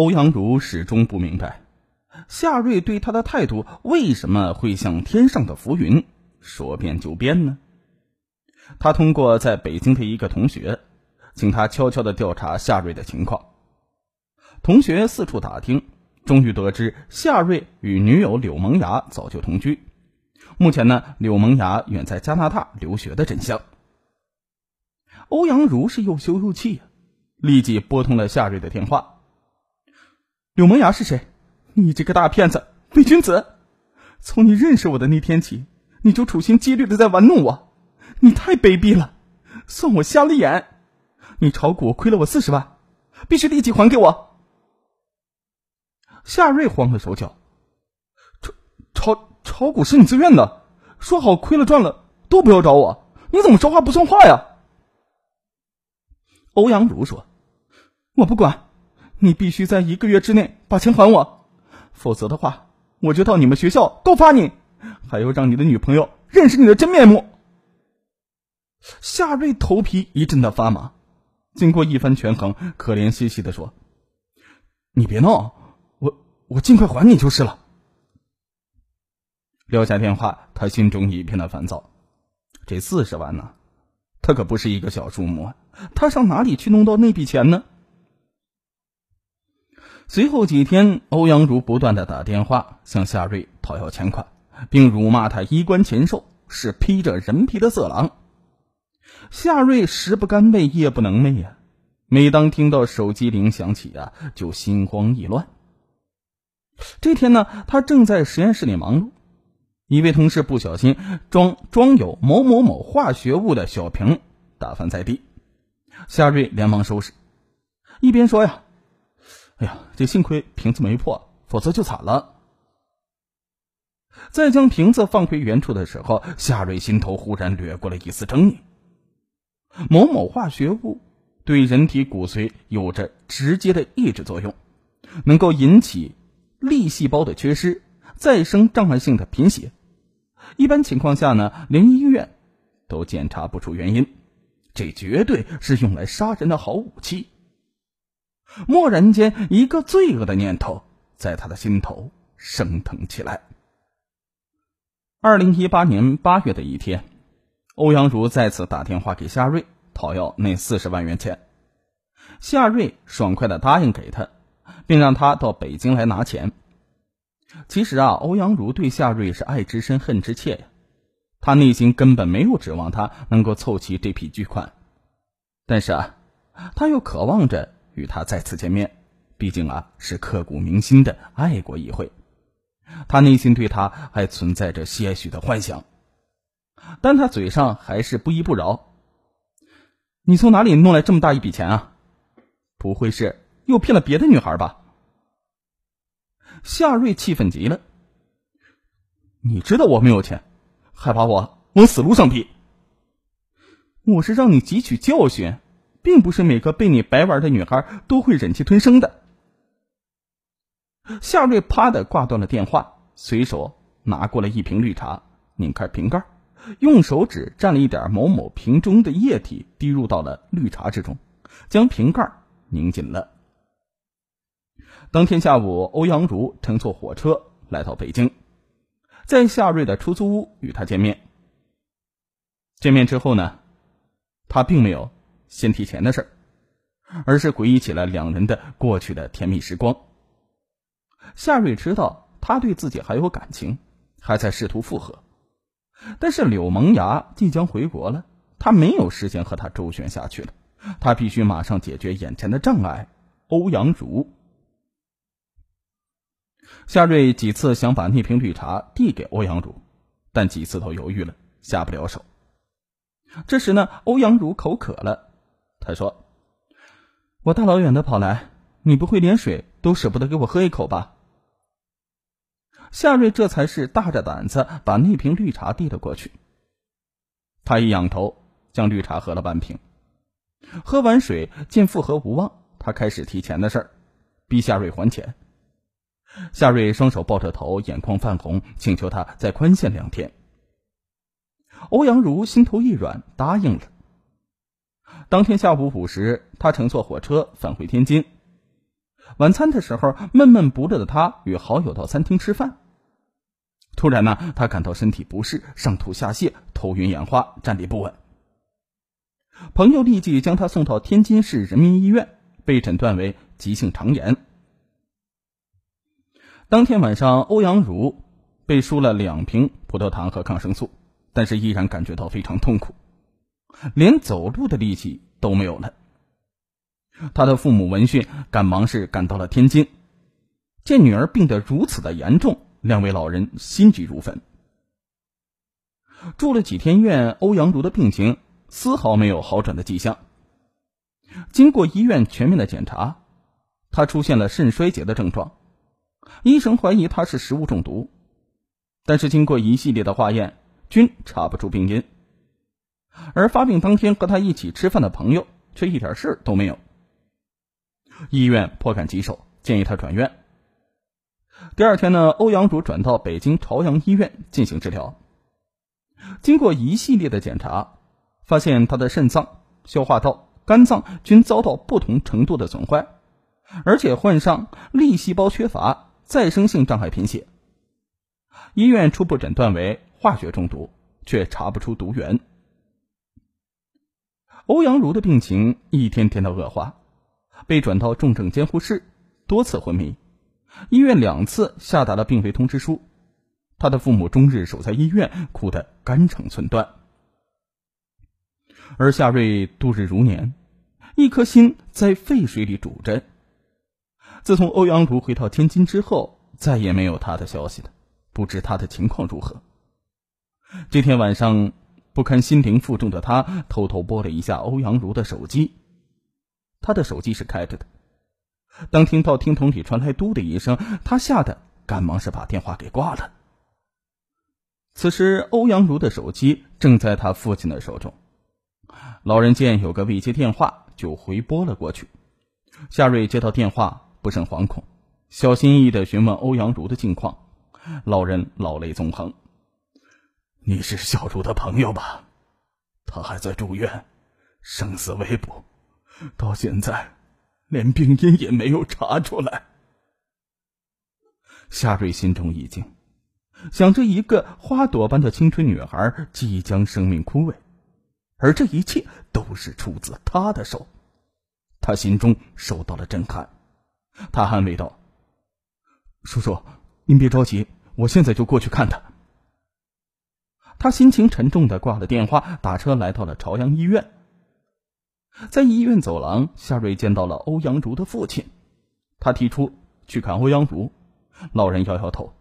欧阳如始终不明白，夏瑞对他的态度为什么会像天上的浮云，说变就变呢？他通过在北京的一个同学，请他悄悄的调查夏瑞的情况。同学四处打听，终于得知夏瑞与女友柳萌芽早就同居。目前呢，柳萌芽远在加拿大留学的真相。欧阳如是又羞又气，立即拨通了夏瑞的电话。柳萌芽是谁？你这个大骗子、伪君子！从你认识我的那天起，你就处心积虑的在玩弄我，你太卑鄙了，算我瞎了眼！你炒股亏了我四十万，必须立即还给我！夏瑞慌了手脚，炒炒炒股是你自愿的，说好亏了赚了都不要找我，你怎么说话不算话呀？欧阳如说：“我不管，你必须在一个月之内把钱还我，否则的话，我就到你们学校告发你，还要让你的女朋友认识你的真面目。”夏瑞头皮一阵的发麻，经过一番权衡，可怜兮兮的说：“你别闹，我我尽快还你就是了。”撂下电话，他心中一片的烦躁。这四十万呢？他可不是一个小数目，他上哪里去弄到那笔钱呢？随后几天，欧阳如不断的打电话向夏瑞讨要钱款，并辱骂他衣冠禽兽，是披着人皮的色狼。夏瑞食不甘味，夜不能寐呀。每当听到手机铃响起啊，就心慌意乱。这天呢，他正在实验室里忙碌。一位同事不小心装装有某某某化学物的小瓶打翻在地，夏瑞连忙收拾，一边说：“呀，哎呀，这幸亏瓶子没破，否则就惨了。”在将瓶子放回原处的时候，夏瑞心头忽然掠过了一丝狰狞。某某化学物对人体骨髓有着直接的抑制作用，能够引起粒细胞的缺失，再生障碍性的贫血。一般情况下呢，连医院都检查不出原因，这绝对是用来杀人的好武器。蓦然间，一个罪恶的念头在他的心头升腾起来。二零一八年八月的一天，欧阳如再次打电话给夏瑞讨要那四十万元钱，夏瑞爽快的答应给他，并让他到北京来拿钱。其实啊，欧阳如对夏瑞是爱之深恨之切呀，他内心根本没有指望他能够凑齐这笔巨款，但是啊，他又渴望着与他再次见面，毕竟啊是刻骨铭心的爱过一回，他内心对他还存在着些许的幻想，但他嘴上还是不依不饶：“你从哪里弄来这么大一笔钱啊？不会是又骗了别的女孩吧？”夏瑞气愤极了。你知道我没有钱，还把我往死路上逼。我是让你汲取教训，并不是每个被你白玩的女孩都会忍气吞声的。夏瑞啪的挂断了电话，随手拿过了一瓶绿茶，拧开瓶盖，用手指蘸了一点某某瓶中的液体，滴入到了绿茶之中，将瓶盖拧紧了。当天下午，欧阳如乘坐火车来到北京，在夏瑞的出租屋与他见面。见面之后呢，他并没有先提钱的事儿而是回忆起了两人的过去的甜蜜时光。夏瑞知道他对自己还有感情，还在试图复合，但是柳萌芽即将回国了，他没有时间和他周旋下去了，他必须马上解决眼前的障碍——欧阳如。夏瑞几次想把那瓶绿茶递给欧阳如，但几次都犹豫了，下不了手。这时呢，欧阳如口渴了，他说：“我大老远的跑来，你不会连水都舍不得给我喝一口吧？”夏瑞这才是大着胆子把那瓶绿茶递了过去。他一仰头，将绿茶喝了半瓶，喝完水见复合无望，他开始提钱的事儿，逼夏瑞还钱。夏瑞双手抱着头，眼眶泛红，请求他再宽限两天。欧阳如心头一软，答应了。当天下午五时，他乘坐火车返回天津。晚餐的时候，闷闷不乐的他与好友到餐厅吃饭。突然呢，他感到身体不适，上吐下泻，头晕眼花，站立不稳。朋友立即将他送到天津市人民医院，被诊断为急性肠炎。当天晚上，欧阳如被输了两瓶葡萄糖和抗生素，但是依然感觉到非常痛苦，连走路的力气都没有了。他的父母闻讯，赶忙是赶到了天津，见女儿病得如此的严重，两位老人心急如焚。住了几天院，欧阳如的病情丝毫没有好转的迹象。经过医院全面的检查，他出现了肾衰竭的症状，医生怀疑他是食物中毒，但是经过一系列的化验，均查不出病因。而发病当天和他一起吃饭的朋友却一点事都没有。医院颇感棘手，建议他转院。第二天呢，欧阳汝转到北京朝阳医院进行治疗。经过一系列的检查，发现他的肾脏、消化道、肝脏均遭到不同程度的损坏，而且患上粒细胞缺乏再生性障碍贫血。医院初步诊断为化学中毒，却查不出毒源。欧阳如的病情一天天的恶化。被转到重症监护室，多次昏迷，医院两次下达了病危通知书。他的父母终日守在医院，哭得肝肠寸断。而夏瑞度日如年，一颗心在沸水里煮着。自从欧阳如回到天津之后，再也没有他的消息了，不知他的情况如何。这天晚上，不堪心灵负重的他偷偷拨了一下欧阳如的手机。他的手机是开着的，当听到听筒里传来“嘟”的一声，他吓得赶忙是把电话给挂了。此时，欧阳如的手机正在他父亲的手中，老人见有个未接电话，就回拨了过去。夏瑞接到电话，不甚惶恐，小心翼翼的询问欧阳如的近况。老人老泪纵横：“你是小茹的朋友吧？他还在住院，生死未卜。”到现在，连病因也没有查出来。夏瑞心中一惊，想着一个花朵般的青春女孩即将生命枯萎，而这一切都是出自他的手，他心中受到了震撼。他安慰道：“叔叔，您别着急，我现在就过去看他。”他心情沉重的挂了电话，打车来到了朝阳医院。在医院走廊，夏瑞见到了欧阳如的父亲。他提出去看欧阳如，老人摇摇头：“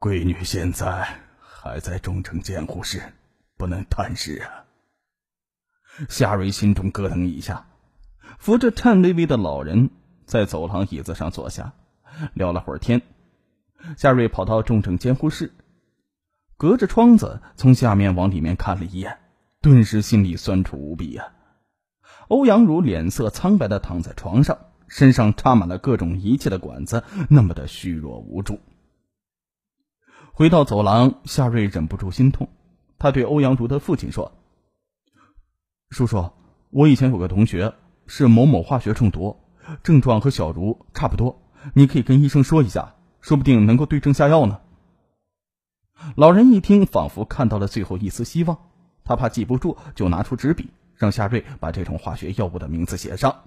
闺女现在还在重症监护室，不能探视啊。”夏瑞心中咯噔一下，扶着颤巍巍的老人在走廊椅子上坐下，聊了会儿天。夏瑞跑到重症监护室，隔着窗子从下面往里面看了一眼。顿时心里酸楚无比呀！欧阳如脸色苍白的躺在床上，身上插满了各种仪器的管子，那么的虚弱无助。回到走廊，夏瑞忍不住心痛，他对欧阳如的父亲说：“叔叔，我以前有个同学是某某化学中毒，症状和小茹差不多，你可以跟医生说一下，说不定能够对症下药呢。”老人一听，仿佛看到了最后一丝希望。他怕记不住，就拿出纸笔，让夏瑞把这种化学药物的名字写上。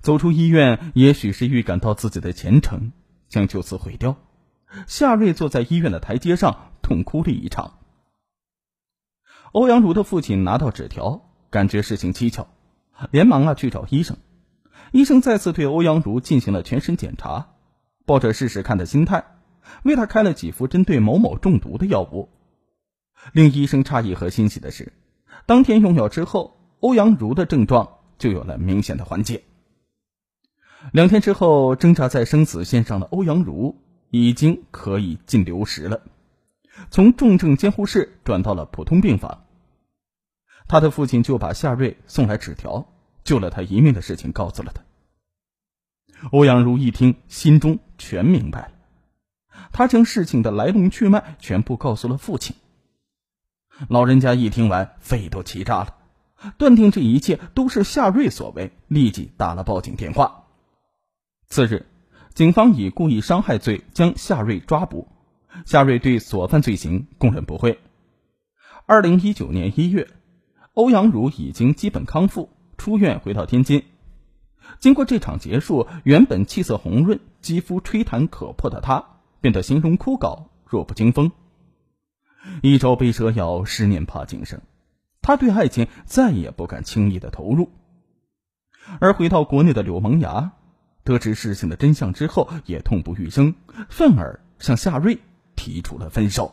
走出医院，也许是预感到自己的前程将就此毁掉，夏瑞坐在医院的台阶上痛哭了一场。欧阳如的父亲拿到纸条，感觉事情蹊跷，连忙啊去找医生。医生再次对欧阳如进行了全身检查，抱着试试看的心态，为他开了几副针对某某中毒的药物。令医生诧异和欣喜的是，当天用药之后，欧阳如的症状就有了明显的缓解。两天之后，挣扎在生死线上的欧阳如已经可以进流食了，从重症监护室转到了普通病房。他的父亲就把夏瑞送来纸条救了他一命的事情告诉了他。欧阳如一听，心中全明白了，他将事情的来龙去脉全部告诉了父亲。老人家一听完，肺都气炸了，断定这一切都是夏瑞所为，立即打了报警电话。次日，警方以故意伤害罪将夏瑞抓捕，夏瑞对所犯罪行供认不讳。二零一九年一月，欧阳汝已经基本康复，出院回到天津。经过这场结束，原本气色红润、肌肤吹弹可破的他，变得形容枯槁、弱不禁风。一朝被蛇咬，十年怕井绳。他对爱情再也不敢轻易的投入。而回到国内的柳萌芽，得知事情的真相之后，也痛不欲生，愤而向夏瑞提出了分手。